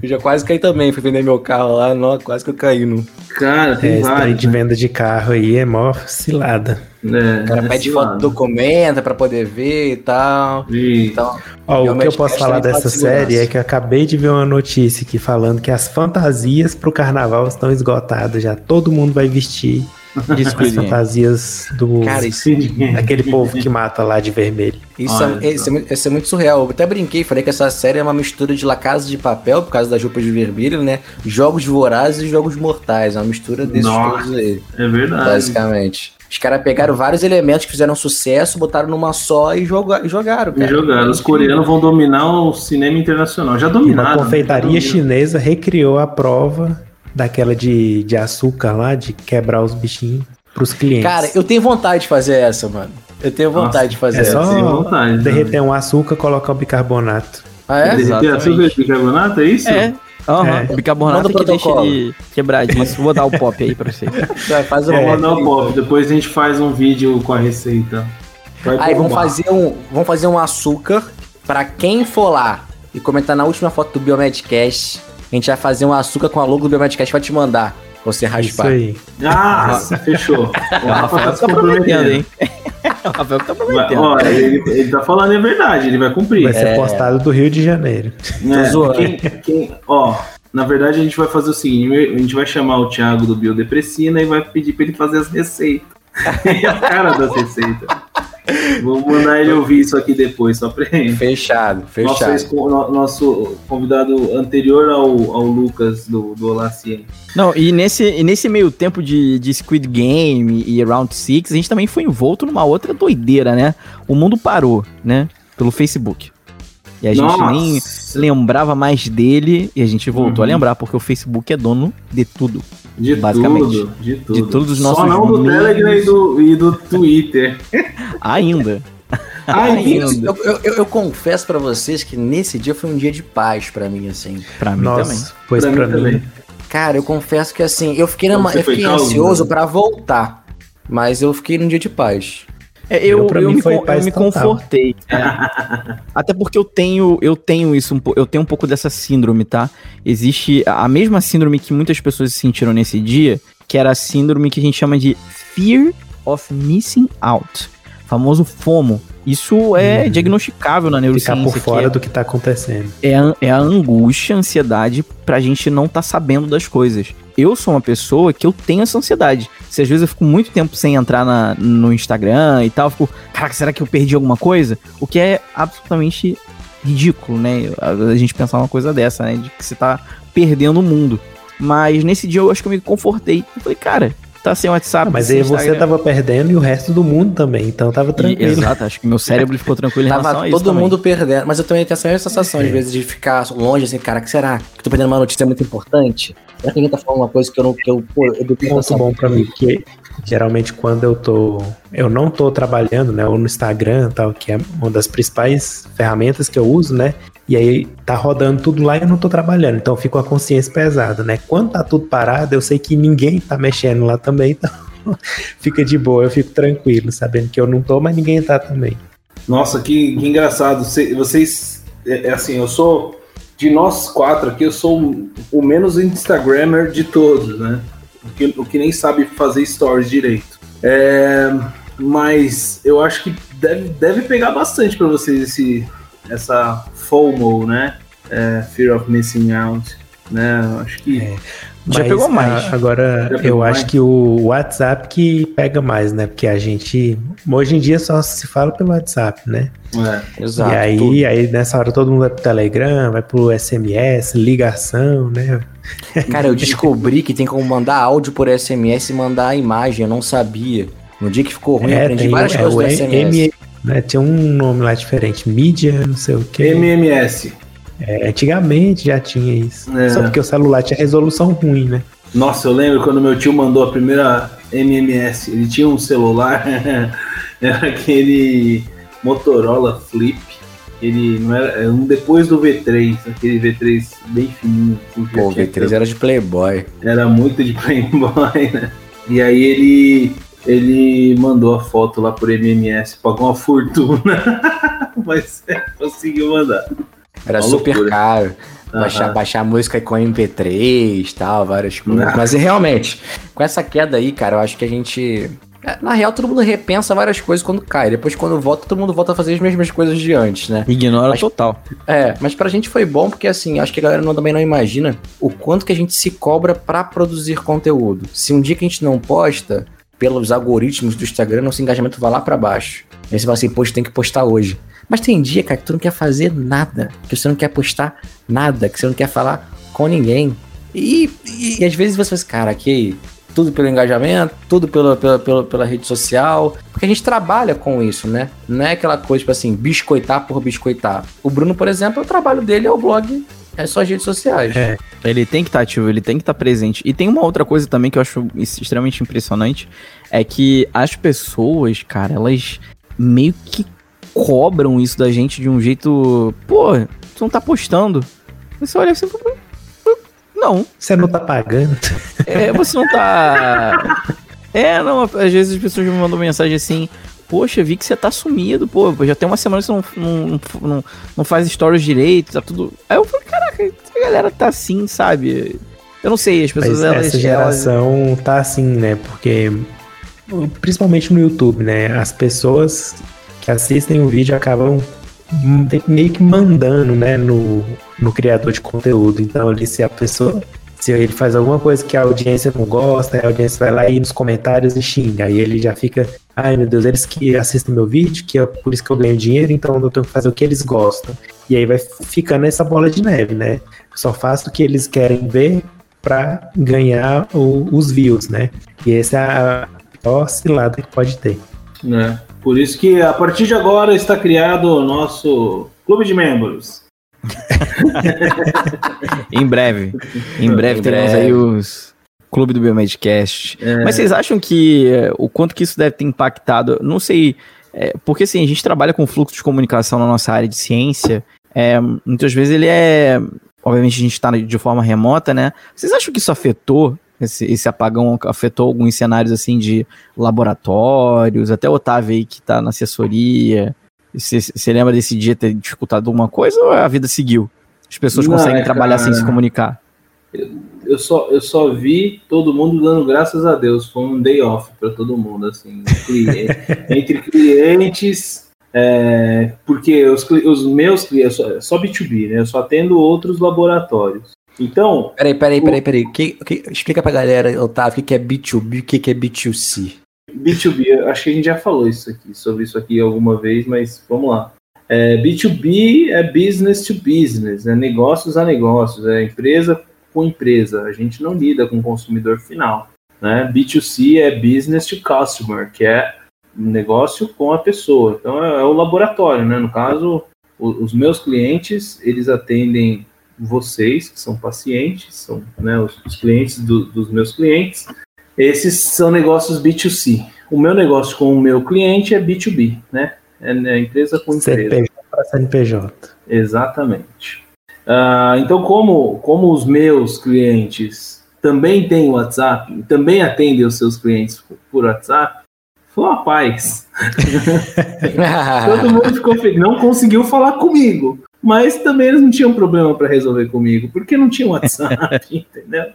Eu já quase caí também, fui vender meu carro lá, não, quase que eu caí no. Cara, É, tem esse trem vários. de né? venda de carro aí é mó cilada. É, O cara é pede cilada. foto do documento pra poder ver e tal. E- Então, Ó, o que eu posso falar dessa série é que eu acabei de ver uma notícia aqui falando que as fantasias pro carnaval estão esgotadas já. Todo mundo vai vestir As fantasias do. Cara, isso, Aquele povo que mata lá de vermelho. isso, Olha é, isso, é, muito- isso é muito surreal. Eu até brinquei, falei que essa série é uma mistura de La Casa de Papel, por causa das roupas de vermelho, né? Jogos vorazes e jogos mortais. É uma mistura desses Nossa. todos aí, É verdade. basicamente. Os caras pegaram vários elementos que fizeram sucesso, botaram numa só e joga- e jogaram, E cara. jogaram. Os coreanos vão dominar o cinema internacional. Já E dominaram. uma né? confeitaria chinesa recriou a prova daquela de, de açúcar lá, de quebrar os bichinhos pros clientes. Cara, eu tenho vontade de fazer essa, mano. Eu tenho vontade Nossa, de fazer é essa. só vontade, né? derreter um açúcar, colocar o bicarbonato. Ah, é? Derreter açúcar de bicarbonato, é isso? É. Aham, É. o bicarbonato o que deixa ele quebradiço. Vou dar o pop aí pra você. Vai, Faz um Vamos É. mandar o pop. Depois a gente faz um vídeo com a receita. Vai Aí vamos fazer um, vamos fazer um açúcar pra quem for lá e comentar na última foto do Biomedcast. A gente vai fazer um açúcar com a logo do Biomedcast vai te mandar. pra Você Isso raspar. aí. Ah, fechou. O Rafael tá prometendo, hein? O Rafael tá prometendo. ó, ele, ele tá falando é verdade, ele vai cumprir. Vai ser postado do Rio de Janeiro. zoando. Quem- quem- ó, na verdade a gente vai fazer o seguinte: a gente vai chamar o Thiago do Biodepressina e vai pedir pra ele fazer as receitas. E a cara das receitas. Vamos mandar ele ouvir isso aqui depois, só pra ele. Fechado, Nosso, fechado. ex- no- nosso convidado anterior ao, ao Lucas do, do Olá Ciência. Não, e nesse, e nesse meio tempo de, de Squid Game e Round Six, a gente também foi envolto numa outra doideira, né? O mundo parou, né? Pelo Facebook. E a gente nem lembrava mais dele e a gente voltou Uhum. a lembrar, porque o Facebook é dono de tudo. De basicamente. tudo, de tudo. De todos os Só nossos não do. Telegram e do, e do Twitter. Ainda. Ainda. Eu, eu- eu- confesso pra vocês que nesse dia foi um dia de paz pra mim, assim. Pra mim também. Nossa, pois Pra pra, mim mim. também. Cara, eu confesso que assim, eu fiquei, numa- eu fiquei calmo, ansioso né? pra voltar. Mas eu fiquei num dia de paz. É, eu, Eu, eu me, eu me confortei. é. Até porque eu tenho, eu tenho isso, um eu tenho um pouco dessa síndrome, tá? Existe a mesma síndrome que muitas pessoas sentiram nesse dia, que era a síndrome que a gente chama de Fear of Missing Out. Famoso FOMO. Isso é Uhum. diagnosticável na Ficar neurociência. por que fora é- do que tá acontecendo. é a, é a angústia, a ansiedade pra gente não tá sabendo das coisas. Eu sou uma pessoa que eu tenho essa ansiedade. Se às vezes eu fico muito tempo sem entrar na- no Instagram e tal, eu fico, caraca, será que eu perdi alguma coisa? O que é absolutamente ridículo, né? A, a gente pensar uma coisa dessa, né? De que você tá perdendo o mundo. Mas nesse dia eu acho que eu me confortei. Eu falei, cara, tá sem WhatsApp. Mas sem aí você Instagram. tava perdendo e o resto do mundo também, então tava E- tranquilo. exato, acho que meu cérebro ficou tranquilo em relação Tava a isso todo também. mundo perdendo. Mas eu também tenho essa mesma sensação, às vezes, de ficar longe, assim, cara, que será? Que eu tô perdendo uma notícia muito importante? Será que alguém tá falando uma coisa que eu não. Que eu, pô, eu deveria ponto saber? bom pra mim, porque geralmente quando eu tô. Eu não tô trabalhando, né? Ou no Instagram tal, que é uma das principais ferramentas que eu uso, né? E aí tá rodando tudo lá e eu não tô trabalhando. Então eu fico com a consciência pesada, né? Quando tá tudo parado, eu sei que ninguém tá mexendo lá também, então fica de boa, eu fico tranquilo, sabendo que eu não tô, mas ninguém tá também. Nossa, que, que engraçado. Cê- Vocês, é, é assim, eu sou, de nós quatro aqui, eu sou o- menos Instagrammer de todos, né? O que, o que nem sabe fazer stories direito. É, mas eu acho que deve, deve pegar bastante pra vocês esse, essa FOMO, né? É, Fear of Missing Out, né? Acho que... É. Já Mas, pegou mais. a- agora, pegou eu mais? acho que o WhatsApp que pega mais, né? Porque a gente, hoje em dia, só se fala pelo WhatsApp, né? é. Exato. e aí, tudo. aí, nessa hora, todo mundo vai pro Telegram, vai pro SMS, ligação, né? Cara, eu descobri que tem como mandar áudio por SMS e mandar a imagem, eu não sabia. No dia que ficou ruim, eu aprendi tem várias é, coisas o do SMS. M, né? Tinha um nome lá diferente, mídia, não sei o quê. MMS. É, antigamente já tinha isso. É. Só porque o celular tinha resolução ruim, né? Nossa, eu lembro quando meu tio mandou a primeira MMS. Ele tinha um celular, era aquele Motorola Flip. Ele não era, era um depois do V3, aquele V3 bem fininho. assim, Pô, o já tinha- V3 era de Playboy. era muito de Playboy, né? E aí ele ele mandou a foto lá por MMS, pagou uma fortuna, mas conseguiu mandar. Era super loucura. caro. Baixar, Aham. baixar música com MP3 e tal, várias coisas. Ah. Mas realmente, com essa queda aí, cara, eu acho que a gente. é, Na real, todo mundo repensa várias coisas quando cai. Depois, quando volta, todo mundo volta a fazer as mesmas coisas de antes, né? Ignora Mas- total. É, mas pra gente foi bom porque, assim, acho que a galera não- também não imagina o quanto que a gente se cobra pra produzir conteúdo. Se um dia que a gente não posta, pelos algoritmos do Instagram, nosso engajamento vai lá pra baixo. Aí você fala assim, poxa, tem que postar hoje. Mas tem dia, cara, que tu não quer fazer nada, que você não quer postar nada, que você não quer falar com ninguém. E, e, e às vezes você fala assim, cara, aqui, tudo pelo engajamento, tudo pela, pela, pela, pela rede social, porque a gente trabalha com isso, né? Não é aquela coisa, tipo assim, biscoitar por biscoitar. O Bruno, por exemplo, o trabalho dele é o blog, é só as redes sociais. É. Ele tem que estar ativo, ele tem que estar presente. E tem uma outra coisa também que eu acho extremamente impressionante, é que as pessoas, cara, elas meio que cobram isso da gente de um jeito, pô, tu não tá postando. Você olha assim, não. Você não tá pagando. É, você não tá. É, não, às vezes as pessoas me mandam mensagem assim. Poxa, vi que você tá sumido, pô. Já tem uma semana que você não, não, não, não faz stories direito, tá tudo. Aí eu falei, caraca, a galera tá assim, sabe? Eu não sei, as pessoas. Mas elas, essa geração elas... tá assim, né? Porque. Principalmente no YouTube, né? As pessoas que assistem o vídeo acabam meio que mandando, né, no, no criador de conteúdo. Então, ali, se a pessoa, se ele faz alguma coisa que a audiência não gosta, a audiência vai lá e nos comentários e xinga. Aí ele já fica, ai meu Deus, eles que assistem meu vídeo, que é por isso que eu ganho dinheiro, então eu tenho que fazer o que eles gostam. E aí vai ficando essa bola de neve, né? Eu só faço o que eles querem ver para ganhar o, os views, né? E essa é a pior cilada que pode ter. É. Por isso que a partir de agora está criado o nosso clube de membros. em breve. Em breve em teremos breve. aí os clube do Biomedcast. É. Mas vocês acham que é, o quanto que isso deve ter impactado? Não sei, é, porque assim, a gente trabalha com fluxo de comunicação na nossa área de ciência. É, muitas vezes ele é. Obviamente a gente está de forma remota, né? Vocês acham que isso afetou esse, esse apagão afetou alguns cenários assim de laboratórios, até o Otávio aí que tá na assessoria. Você lembra desse dia ter dificultado alguma coisa ou a vida seguiu? As pessoas Não, conseguem é, trabalhar cara, sem se comunicar? Eu, eu, só, eu só vi todo mundo dando graças a Deus. Foi um day off para todo mundo, assim. Cliente, entre clientes, é, porque os, os meus clientes, só B2B, né? Eu só atendo outros laboratórios. Então. Peraí, peraí, peraí, peraí. Que, que, explica pra galera, Otávio, o que é B2B e o que é B2C. B2B, acho que a gente já falou isso aqui, sobre isso aqui alguma vez, mas vamos lá. É, B2B é business to business, é negócios a negócios, é empresa com empresa. A gente não lida com o consumidor final. Né? B2C é business to customer, que é negócio com a pessoa. Então é, é o laboratório, né? No caso, o, os meus clientes, eles atendem vocês, que são pacientes, são né, os, os clientes do, dos meus clientes, esses são negócios B2C. O meu negócio com o meu cliente é B2B, né? É, é empresa com empresa. CNPJ para CNPJ. Exatamente. Uh, então, como, como os meus clientes também têm WhatsApp, também atendem os seus clientes por WhatsApp, foi uma paz. Todo mundo ficou feliz. Não conseguiu falar comigo, mas também eles não tinham problema para resolver comigo, porque não tinha WhatsApp, entendeu?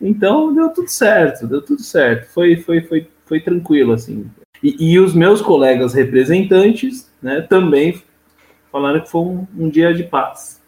Então deu tudo certo, deu tudo certo. Foi, foi, foi, foi tranquilo, assim. E, e os meus colegas representantes né, também falaram que foi um, um dia de paz.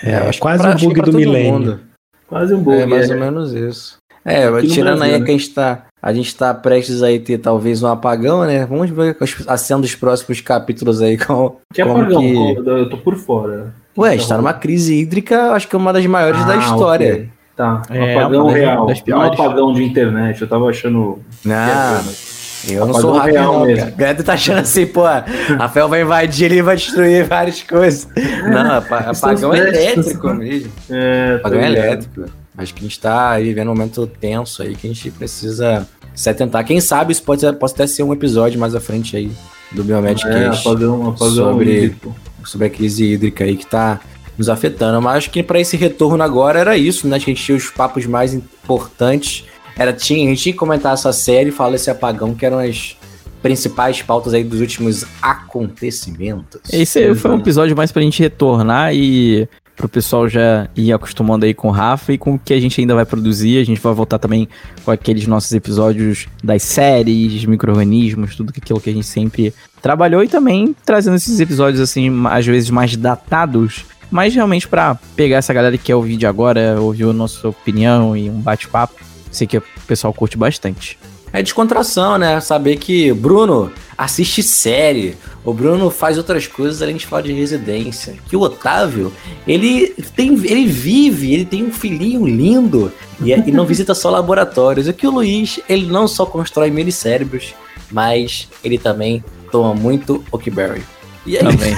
É, é quase um bug do milênio. Quase um bug. É mais é. ou menos isso. É, tirando aí que a gente tá a gente tá prestes aí ter talvez um apagão, né? Vamos ver a cena dos próximos capítulos aí com. Que apagão? Que... Eu tô por fora. Ué, está numa crise hídrica, acho que é uma das maiores ah, da história. Okay. Tá, um é, apagão real. Não um apagão de internet, eu tava achando. Não. Eu não sou hacker, não, mesmo. cara. Greta tá achando assim, pô, a Fel vai invadir ele vai destruir várias coisas. Não, apagão elétrico mesmo. É, apagão elétrico. Acho que a gente tá vivendo um momento tenso aí que a gente precisa se atentar. Quem sabe isso pode, pode até ser um episódio mais à frente aí do Biomed é, Cast apagão, apagão sobre, sobre a crise hídrica aí que tá nos afetando. Mas acho que para esse retorno agora era isso, né? Acho que a gente tinha os papos mais importantes. Era, tinha, a gente tinha que comentar essa série e falar esse apagão, que eram as principais pautas aí dos últimos acontecimentos. Esse foi um episódio mais pra gente retornar e pro pessoal já ir acostumando aí com o Rafa e com o que a gente ainda vai produzir. A gente vai voltar também com aqueles nossos episódios das séries, micro-organismos, tudo aquilo que a gente sempre trabalhou e também trazendo esses episódios assim, às vezes mais datados, mas realmente para pegar essa galera que quer ouvir de agora, ouvir a nossa opinião e um bate-papo. Sei que o pessoal curte bastante. É descontração, né? Saber que Bruno assiste série, o Bruno faz outras coisas além de falar de residência. Que o Otávio, ele tem, ele vive, ele tem um filhinho lindo e, e não visita só laboratórios. E que o Luiz, ele não só constrói mini cérebros, mas ele também toma muito Oakberry. E aí? Também.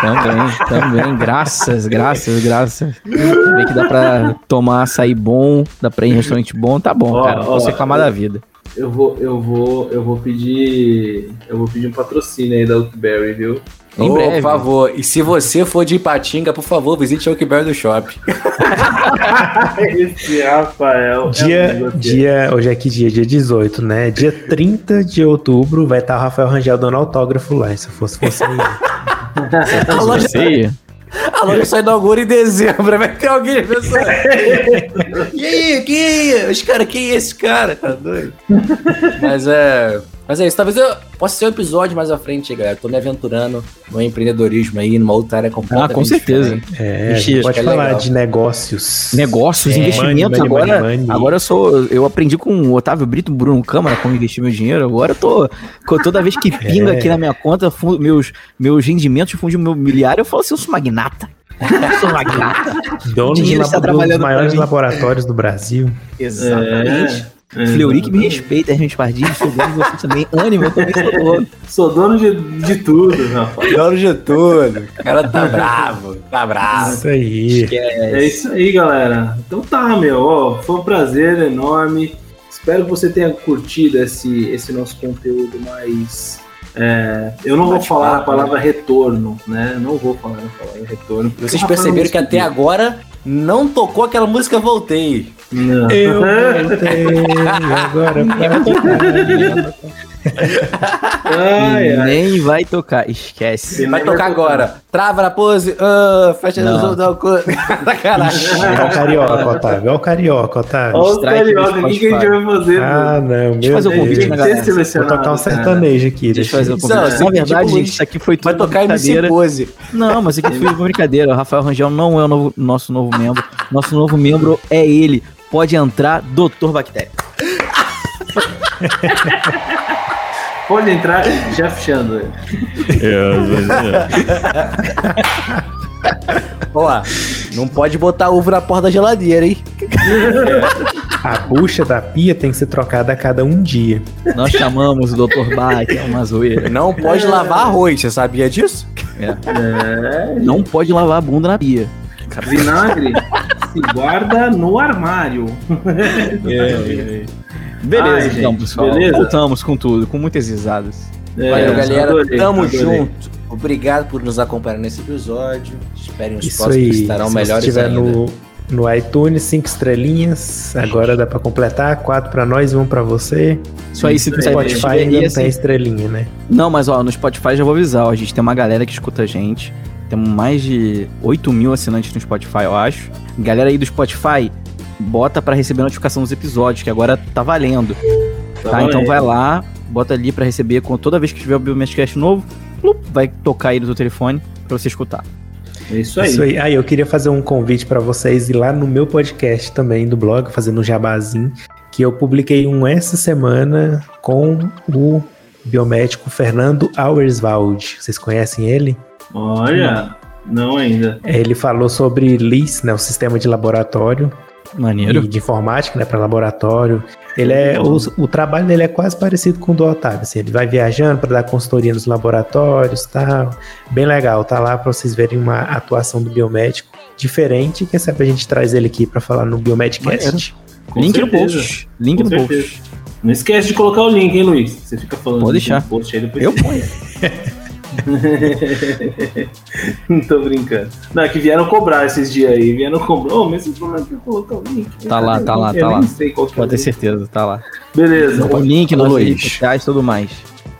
também, também. Graças, graças, graças. Vê que dá pra tomar açaí bom, dá pra ir em restaurante bom, tá bom, Ó, cara. Ó, posso reclamar da vida. Eu vou, eu vou, eu vou pedir. Eu vou pedir um patrocínio aí da Oakberry, viu? Em Ô, breve. Por favor. E se você for de Ipatinga, por favor, visite o Oakberry do shopping. Esse Rafael. é Dia, negócio. dia, hoje é que dia? Dia 18, né? Dia 30 de outubro vai estar o Rafael Rangel dando autógrafo lá. Se fosse você. A loja, Você, a loja só inaugura em dezembro. Vai ter alguém pensando. e aí, quem é? Os caras, quem é esse cara? Tá doido? Mas é. Mas é isso, talvez eu possa ser um episódio mais à frente, galera. Tô me aventurando no empreendedorismo aí, numa outra área completamente Ah, com certeza. diferente. É, pode é falar legal. de negócios. Negócios, É, investimentos, money, money, agora, money, money. agora eu sou. Eu aprendi com o Otávio Brito, Bruno Câmara, como investir meu dinheiro. Agora eu tô. Toda vez que pinga É. aqui na minha conta, fundo- meus, meus rendimentos de fundo imobiliário, eu falo assim, eu sou magnata. Eu sou magnata. Dono de labo- dos maiores laboratórios do Brasil. Exatamente. É, é, Fleury que me respeita, Hermes Pardini, sou dono de você também. Ânimo, eu também sou dono. Sou dono de, de tudo, Rafael. Dono de tudo. O cara tá bravo, tá bravo. Isso aí. É isso aí, galera. Então tá, meu. Ó, foi um prazer enorme. Espero que você tenha curtido esse, esse nosso conteúdo mais. é, eu não vou falar a palavra retorno, né? Não vou falar a palavra retorno. Vocês perceberam que até agora não tocou aquela música Voltei. Não. Eu voltei, agora vai Ai, ai. Nem vai tocar, esquece. Vai tocar agora. Trava na pose. Ah, fecha Não. os olhos. o Sacanagem. É o carioca, Otávio. É o carioca, Otávio. Olha Strike carioca, o que, que a gente vai fazer? Ah, mano? não, Deixa eu meu fazer o Deus. convite na galera. Vou tocar um sertanejo aqui. Deixa eu fazer o Isso, convite. assim, Na verdade, tipo, gente, isso aqui foi tudo Vai tocar MC. Pose. Não, mas isso aqui foi uma brincadeira. O Rafael Rangel não é o novo- nosso novo membro. Nosso novo membro é ele. Pode entrar, Doutor Bactéria. Pode entrar, Jeff Chandler. Ó, não pode botar ovo na porta da geladeira, hein? A bucha da pia tem que ser trocada a cada um dia. Nós chamamos o Doutor Bach, é uma zoeira. Não pode lavar arroz, você sabia disso? É, Não pode lavar a bunda na pia. vinagre se guarda no armário. Beleza, Ai, então, gente, pessoal. beleza? Voltamos com tudo, com muitas risadas. É, Valeu, galera. adorei, Tamo adorei. junto. Obrigado por nos acompanhar nesse episódio. Esperem os Isso próximos que estarão Se melhores você estiver ainda. no, no iTunes, cinco estrelinhas. Agora dá pra completar. Quatro pra nós e um pra você. Isso aí, se sabe, Spotify ainda não assim- tem estrelinha, né? Não, mas ó, no Spotify já vou avisar, ó, a gente tem uma galera que escuta a gente. Temos mais de 8 mil assinantes no Spotify, eu acho. Galera aí do Spotify, bota pra receber notificação dos episódios, que agora tá valendo. Tá? Tá então vai lá, bota ali pra receber com toda vez que tiver o Biomedcast novo, plup, vai tocar aí no teu telefone pra você escutar. É isso aí. Isso aí. Ah, eu queria fazer um convite pra vocês ir lá no meu podcast também do blog, fazendo um jabazinho, que eu publiquei um essa semana com o biomédico Fernando Auerswald. Vocês conhecem ele? Olha, não ainda. Ele falou sobre LIS, né, o sistema de laboratório Maneiro. e de informática, né, para laboratório. Ele é o, o trabalho dele é quase parecido com o do Otávio, assim, ele vai viajando para dar consultoria nos laboratórios, tal. Bem legal, tá lá para vocês verem uma atuação do biomédico diferente. Quem sabe a gente traz ele aqui para falar no Biomedcast. Link no certeza. post. Link Com no certeza. post. Não esquece de colocar o link, hein, Luiz? Você fica falando Pode deixar. no post aí depois. Eu ponho. Não tô brincando. Não, é que vieram cobrar esses dias aí. Vieram cobrar. Ô, mas você falou que colocar o link. Tá lá, tá lá, tá lá. nem sei qual que é Pode ter link. certeza, tá lá. Beleza. O link nas Luiz. e tudo mais.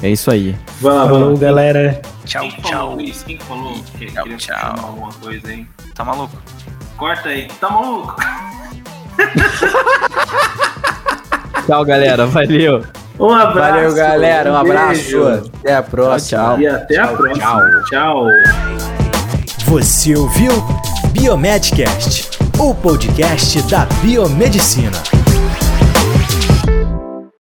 É isso aí. Vai lá, Falou, galera. Tchau, tchau. Luiz, quem que falou que Tchau, queria tchau. alguma coisa aí? Tá maluco? Corta aí. Tá maluco? Tchau, galera. Valeu. Um abraço. Valeu, galera. Um abraço. Até a próxima. Tchau. E até a Tchau, próxima. tchau. Você ouviu Biomedcast, o podcast da biomedicina.